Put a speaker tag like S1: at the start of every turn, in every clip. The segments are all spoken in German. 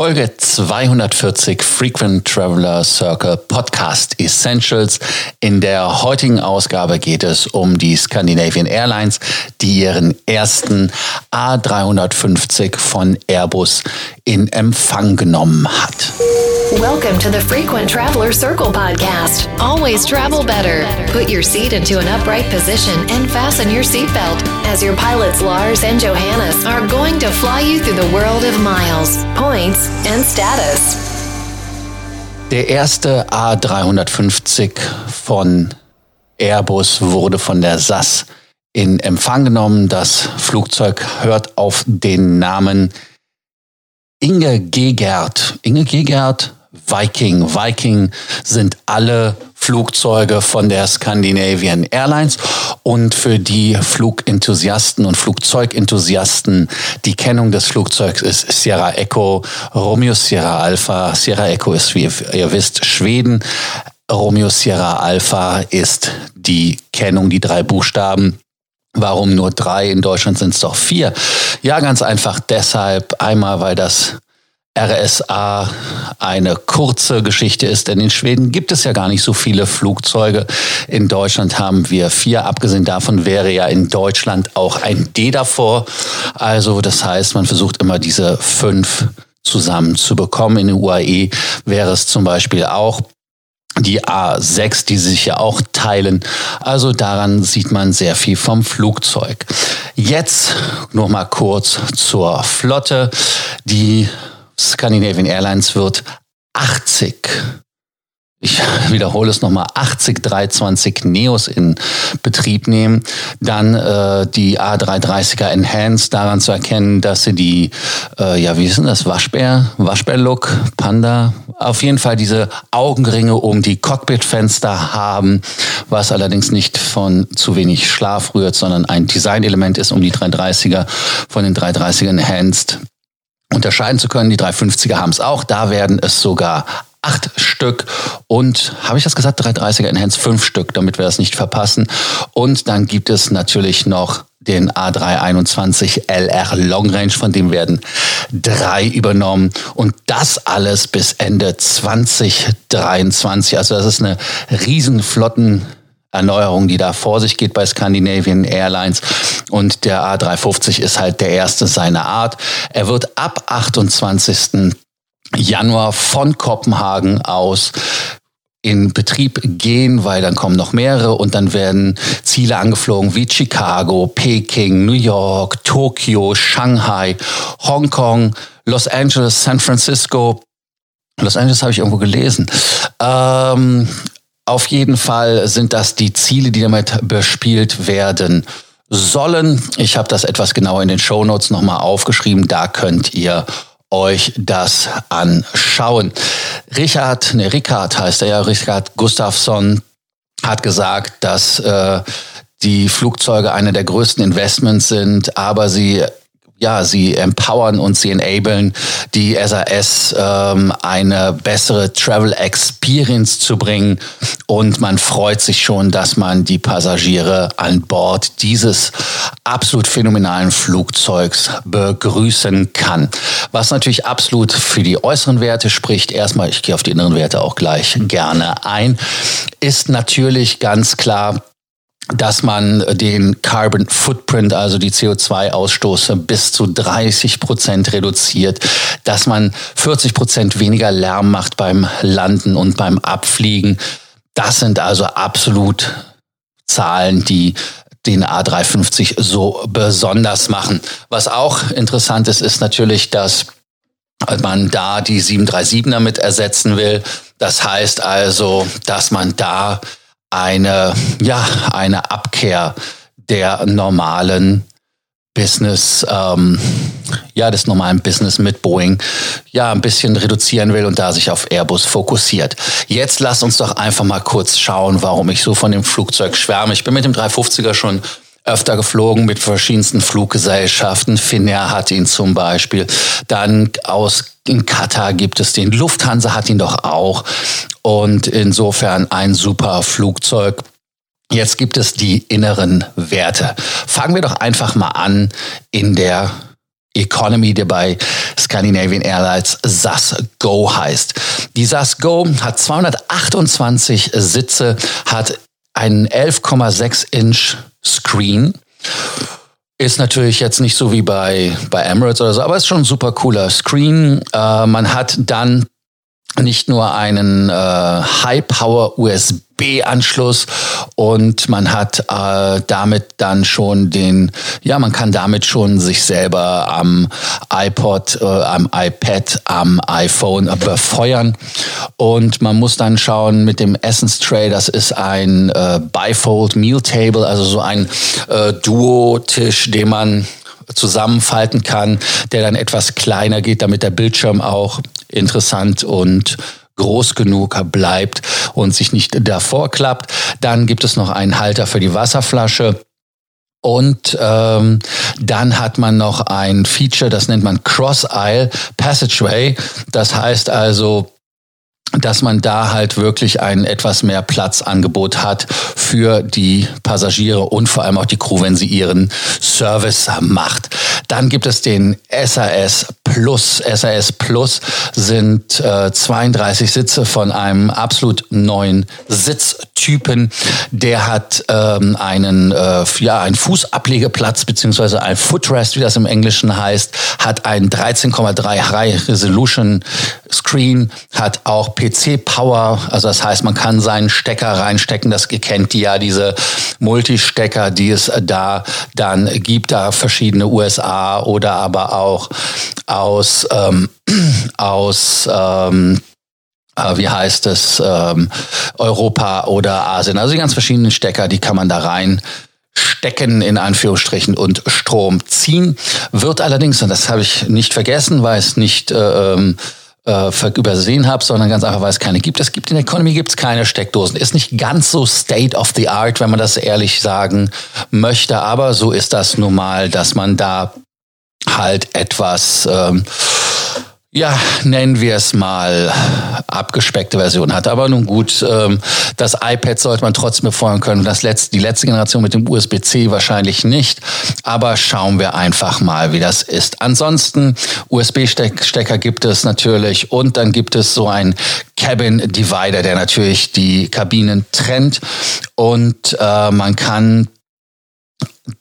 S1: Folge 240 Frequent Traveler Circle Podcast Essentials. In der heutigen Ausgabe geht es um die Scandinavian Airlines, die ihren ersten A350 von Airbus in Empfang genommen hat.
S2: Welcome to the Frequent Traveler Circle podcast. Always travel better. Put your seat into an upright position and fasten your seatbelt as your pilots Lars and Johannes are going to fly you through the world of miles, points, and status.
S1: Der erste A350 von Airbus wurde von der SAS in Empfang genommen. Das Flugzeug hört auf den Namen Inge Gegert. Inge Gegert Viking. Viking sind alle Flugzeuge von der Scandinavian Airlines und für die Flugenthusiasten und Flugzeugenthusiasten die Kennung des Flugzeugs ist Sierra Echo, Romeo Sierra Alpha. Sierra Echo ist, wie ihr wisst, Schweden. Romeo Sierra Alpha ist die Kennung, die drei Buchstaben. Warum nur drei? In Deutschland sind es doch vier. Ja, ganz einfach deshalb. Einmal, weil das RSA eine kurze Geschichte ist, denn in Schweden gibt es ja gar nicht so viele Flugzeuge. In Deutschland haben wir vier. Abgesehen davon wäre ja in Deutschland auch ein D davor. Also das heißt, man versucht immer diese fünf zusammen zu bekommen. In den UAE wäre es zum Beispiel auch die A6, die sich ja auch teilen. Also daran sieht man sehr viel vom Flugzeug. Jetzt noch mal kurz zur Flotte. Die Scandinavian Airlines wird 80 ich wiederhole es nochmal, 80 320 Neos in Betrieb nehmen. Dann äh, die A330er Enhanced, daran zu erkennen, dass sie die, äh, ja, wie ist denn das, Waschbär, Waschbär-Look, Panda, auf jeden Fall diese Augenringe um die Cockpitfenster haben, was allerdings nicht von zu wenig Schlaf rührt, sondern ein Designelement ist, um die 330er von den 330er Enhanced unterscheiden zu können. Die 350er haben es auch. Da werden es sogar acht Stück und habe ich das gesagt, 330er Enhanced fünf Stück, damit wir das nicht verpassen. Und dann gibt es natürlich noch den A321 LR Long Range, von dem werden drei übernommen und das alles bis Ende 2023. Also das ist eine Riesenflotten Erneuerung, die da vor sich geht bei Scandinavian Airlines. Und der A350 ist halt der erste seiner Art. Er wird ab 28. Januar von Kopenhagen aus in Betrieb gehen, weil dann kommen noch mehrere und dann werden Ziele angeflogen wie Chicago, Peking, New York, Tokio, Shanghai, Hongkong, Los Angeles, San Francisco. Los Angeles habe ich irgendwo gelesen. Ähm, auf jeden Fall sind das die Ziele, die damit bespielt werden sollen. Ich habe das etwas genauer in den Show Notes nochmal aufgeschrieben. Da könnt ihr euch das anschauen. Richard, ne, Richard heißt er ja, Richard Gustafsson hat gesagt, dass äh, die Flugzeuge eine der größten Investments sind, aber sie ja, sie empowern und sie enablen die SAS ähm, eine bessere Travel Experience zu bringen und man freut sich schon, dass man die Passagiere an Bord dieses absolut phänomenalen Flugzeugs begrüßen kann. Was natürlich absolut für die äußeren Werte spricht, erstmal, ich gehe auf die inneren Werte auch gleich gerne ein, ist natürlich ganz klar dass man den Carbon Footprint, also die CO2-Ausstoße bis zu 30 Prozent reduziert, dass man 40 Prozent weniger Lärm macht beim Landen und beim Abfliegen. Das sind also absolut Zahlen, die den A350 so besonders machen. Was auch interessant ist, ist natürlich, dass man da die 737er mit ersetzen will. Das heißt also, dass man da eine, ja, eine Abkehr der normalen Business, ähm, ja, des normalen Business mit Boeing, ja, ein bisschen reduzieren will und da sich auf Airbus fokussiert. Jetzt lasst uns doch einfach mal kurz schauen, warum ich so von dem Flugzeug schwärme. Ich bin mit dem 350er schon öfter geflogen mit verschiedensten Fluggesellschaften. Finnair hat ihn zum Beispiel. Dann aus in Katar gibt es den. Lufthansa hat ihn doch auch. Und insofern ein super Flugzeug. Jetzt gibt es die inneren Werte. Fangen wir doch einfach mal an in der Economy, der bei Scandinavian Airlines SAS Go heißt. Die SAS Go hat 228 Sitze, hat einen 11,6 Inch Screen. Ist natürlich jetzt nicht so wie bei, bei Emirates oder so, aber ist schon ein super cooler Screen. Äh, man hat dann nicht nur einen äh, High-Power USB-Anschluss und man hat äh, damit dann schon den, ja, man kann damit schon sich selber am iPod, äh, am iPad, am iPhone befeuern. Und man muss dann schauen mit dem Essence Tray, das ist ein äh, Bifold Meal Table, also so ein äh, Duo-Tisch, den man zusammenfalten kann, der dann etwas kleiner geht, damit der Bildschirm auch interessant und groß genug bleibt und sich nicht davor klappt. Dann gibt es noch einen Halter für die Wasserflasche. Und ähm, dann hat man noch ein Feature, das nennt man Cross-Aisle Passageway. Das heißt also, dass man da halt wirklich ein etwas mehr Platzangebot hat für die Passagiere und vor allem auch die Crew, wenn sie ihren Service macht. Dann gibt es den SAS Plus. SAS Plus sind äh, 32 Sitze von einem absolut neuen Sitztypen. Der hat ähm, einen, äh, ja, einen Fußablegeplatz beziehungsweise ein Footrest, wie das im Englischen heißt, hat ein 13,3 High Resolution Screen, hat auch PC-Power, also das heißt, man kann seinen Stecker reinstecken. Das kennt ihr ja, diese Multistecker, die es da dann gibt, da verschiedene USA oder aber auch aus, ähm, aus ähm, äh, wie heißt es, ähm, Europa oder Asien. Also die ganz verschiedenen Stecker, die kann man da rein stecken in Anführungsstrichen und Strom ziehen. Wird allerdings, und das habe ich nicht vergessen, weil es nicht äh, ähm, äh, übersehen habe, sondern ganz einfach, weil es keine gibt. Es gibt in der Economy gibt's keine Steckdosen. Ist nicht ganz so State of the Art, wenn man das ehrlich sagen möchte, aber so ist das nun mal, dass man da halt etwas ähm, ja, nennen wir es mal abgespeckte Version hat. Aber nun gut, ähm, das iPad sollte man trotzdem befeuern können. Das letzte, die letzte Generation mit dem USB-C wahrscheinlich nicht. Aber schauen wir einfach mal, wie das ist. Ansonsten USB-Stecker gibt es natürlich und dann gibt es so ein Cabin Divider, der natürlich die Kabinen trennt und äh, man kann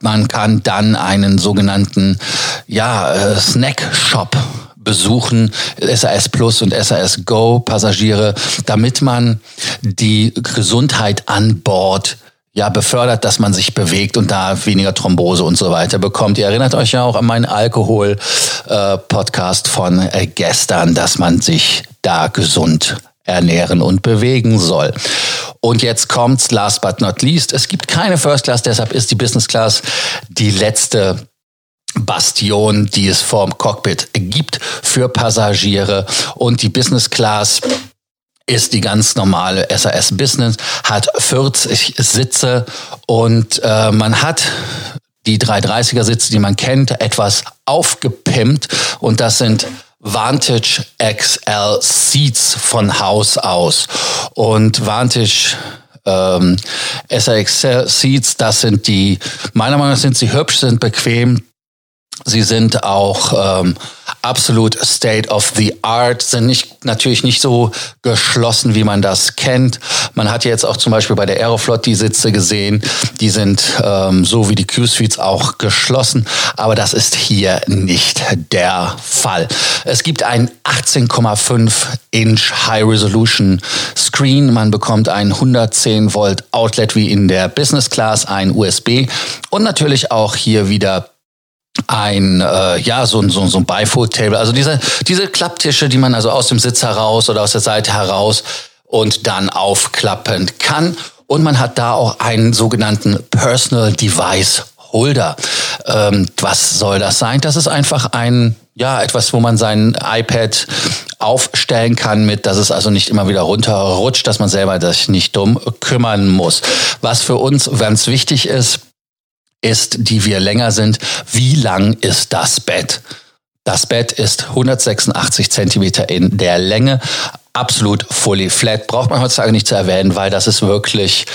S1: man kann dann einen sogenannten ja, äh, Snack Shop besuchen, SAS Plus und SAS Go Passagiere, damit man die Gesundheit an Bord ja, befördert, dass man sich bewegt und da weniger Thrombose und so weiter bekommt. Ihr erinnert euch ja auch an meinen Alkohol-Podcast äh, von äh, gestern, dass man sich da gesund ernähren und bewegen soll. Und jetzt kommt's, last but not least. Es gibt keine First Class, deshalb ist die Business Class die letzte Bastion, die es vorm Cockpit gibt für Passagiere. Und die Business Class ist die ganz normale SAS Business, hat 40 Sitze und äh, man hat die 330er Sitze, die man kennt, etwas aufgepimpt. Und das sind Vantage XL Seats von Haus aus. Und Vantage ähm, SXL Seats, das sind die, meiner Meinung nach sind sie hübsch, sind bequem, Sie sind auch ähm, absolut State of the Art, sind nicht, natürlich nicht so geschlossen, wie man das kennt. Man hat jetzt auch zum Beispiel bei der Aeroflot die Sitze gesehen, die sind ähm, so wie die Q-Suites auch geschlossen, aber das ist hier nicht der Fall. Es gibt ein 18,5 Inch High Resolution Screen, man bekommt ein 110 Volt Outlet wie in der Business Class, ein USB und natürlich auch hier wieder ein äh, ja so ein so, so ein Bifold Table, also diese diese Klapptische, die man also aus dem Sitz heraus oder aus der Seite heraus und dann aufklappen kann und man hat da auch einen sogenannten Personal Device Holder. Ähm, was soll das sein? Das ist einfach ein ja, etwas, wo man sein iPad aufstellen kann mit, dass es also nicht immer wieder runterrutscht, dass man selber sich nicht dumm kümmern muss. Was für uns ganz wichtig ist, ist, die wir länger sind, wie lang ist das Bett? Das Bett ist 186 Zentimeter in der Länge, absolut fully flat. Braucht man heutzutage nicht zu erwähnen, weil das ist wirklich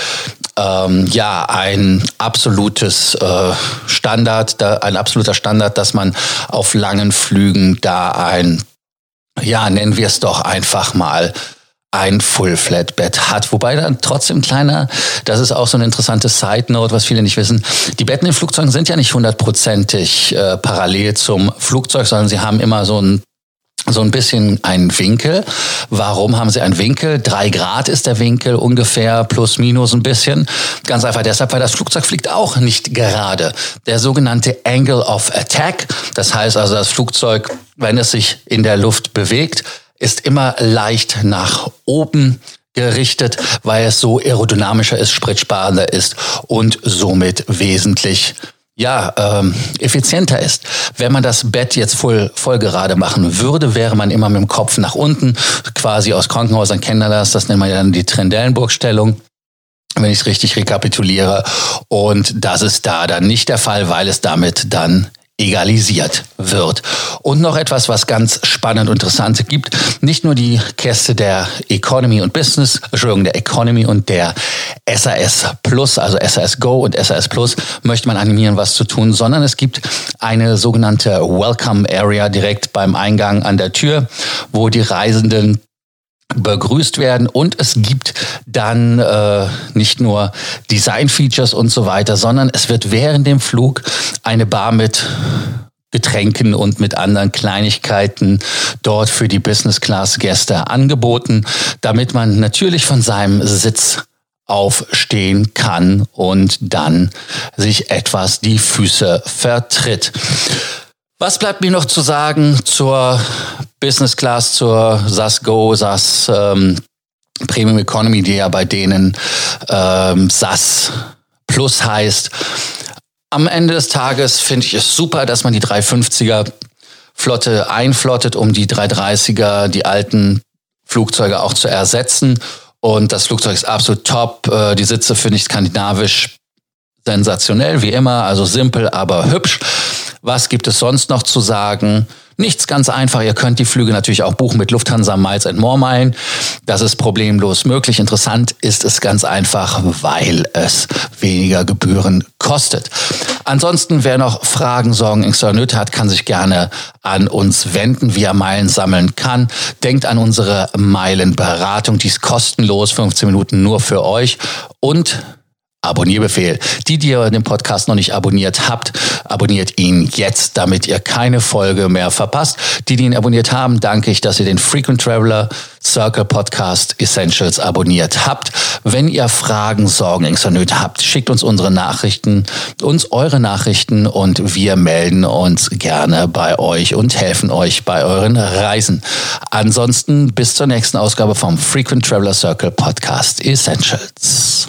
S1: ähm, ja ein absolutes äh, Standard, da, ein absoluter Standard, dass man auf langen Flügen da ein, ja, nennen wir es doch einfach mal ein Full-Flat-Bett hat. Wobei dann trotzdem kleiner, das ist auch so eine interessante Side-Note, was viele nicht wissen. Die Betten in Flugzeugen sind ja nicht hundertprozentig äh, parallel zum Flugzeug, sondern sie haben immer so ein so ein bisschen einen Winkel. Warum haben sie einen Winkel? Drei Grad ist der Winkel ungefähr, plus minus ein bisschen. Ganz einfach deshalb, weil das Flugzeug fliegt auch nicht gerade. Der sogenannte Angle of Attack, das heißt also das Flugzeug, wenn es sich in der Luft bewegt, ist immer leicht nach oben gerichtet, weil es so aerodynamischer ist, spritsparender ist und somit wesentlich ja, ähm, effizienter ist. Wenn man das Bett jetzt voll, voll gerade machen würde, wäre man immer mit dem Kopf nach unten, quasi aus Krankenhäusern kennen das, das nennt man dann die Trendellenburg-Stellung wenn ich es richtig rekapituliere. Und das ist da dann nicht der Fall, weil es damit dann egalisiert wird. Und noch etwas, was ganz spannend und interessant gibt. Nicht nur die Käste der Economy und Business, Entschuldigung, der Economy und der SAS Plus, also SAS Go und SAS Plus, möchte man animieren, was zu tun, sondern es gibt eine sogenannte Welcome Area direkt beim Eingang an der Tür, wo die Reisenden begrüßt werden und es gibt dann äh, nicht nur Design-Features und so weiter, sondern es wird während dem Flug eine Bar mit Getränken und mit anderen Kleinigkeiten dort für die Business Class Gäste angeboten, damit man natürlich von seinem Sitz aufstehen kann und dann sich etwas die Füße vertritt. Was bleibt mir noch zu sagen zur Business Class, zur SAS Go, SAS ähm, Premium Economy, die ja bei denen ähm, SAS Plus heißt. Am Ende des Tages finde ich es super, dass man die 350er Flotte einflottet, um die 330er, die alten Flugzeuge auch zu ersetzen. Und das Flugzeug ist absolut top. Äh, die Sitze finde ich skandinavisch sensationell, wie immer, also simpel, aber hübsch. Was gibt es sonst noch zu sagen? Nichts ganz einfach. Ihr könnt die Flüge natürlich auch buchen mit Lufthansa Miles and More Meilen. Das ist problemlos möglich. Interessant ist es ganz einfach, weil es weniger Gebühren kostet. Ansonsten, wer noch Fragen, Sorgen, Ängste oder Nöte hat, kann sich gerne an uns wenden, wie er Meilen sammeln kann. Denkt an unsere Meilenberatung. Die ist kostenlos, 15 Minuten nur für euch. Und Abonnierbefehl. Die, die ihr den Podcast noch nicht abonniert habt, abonniert ihn jetzt, damit ihr keine Folge mehr verpasst. Die, die ihn abonniert haben, danke ich, dass ihr den Frequent Traveler Circle Podcast Essentials abonniert habt. Wenn ihr Fragen, Sorgen, Ängste, Nöte habt, schickt uns unsere Nachrichten, uns eure Nachrichten und wir melden uns gerne bei euch und helfen euch bei euren Reisen. Ansonsten bis zur nächsten Ausgabe vom Frequent Traveler Circle Podcast Essentials.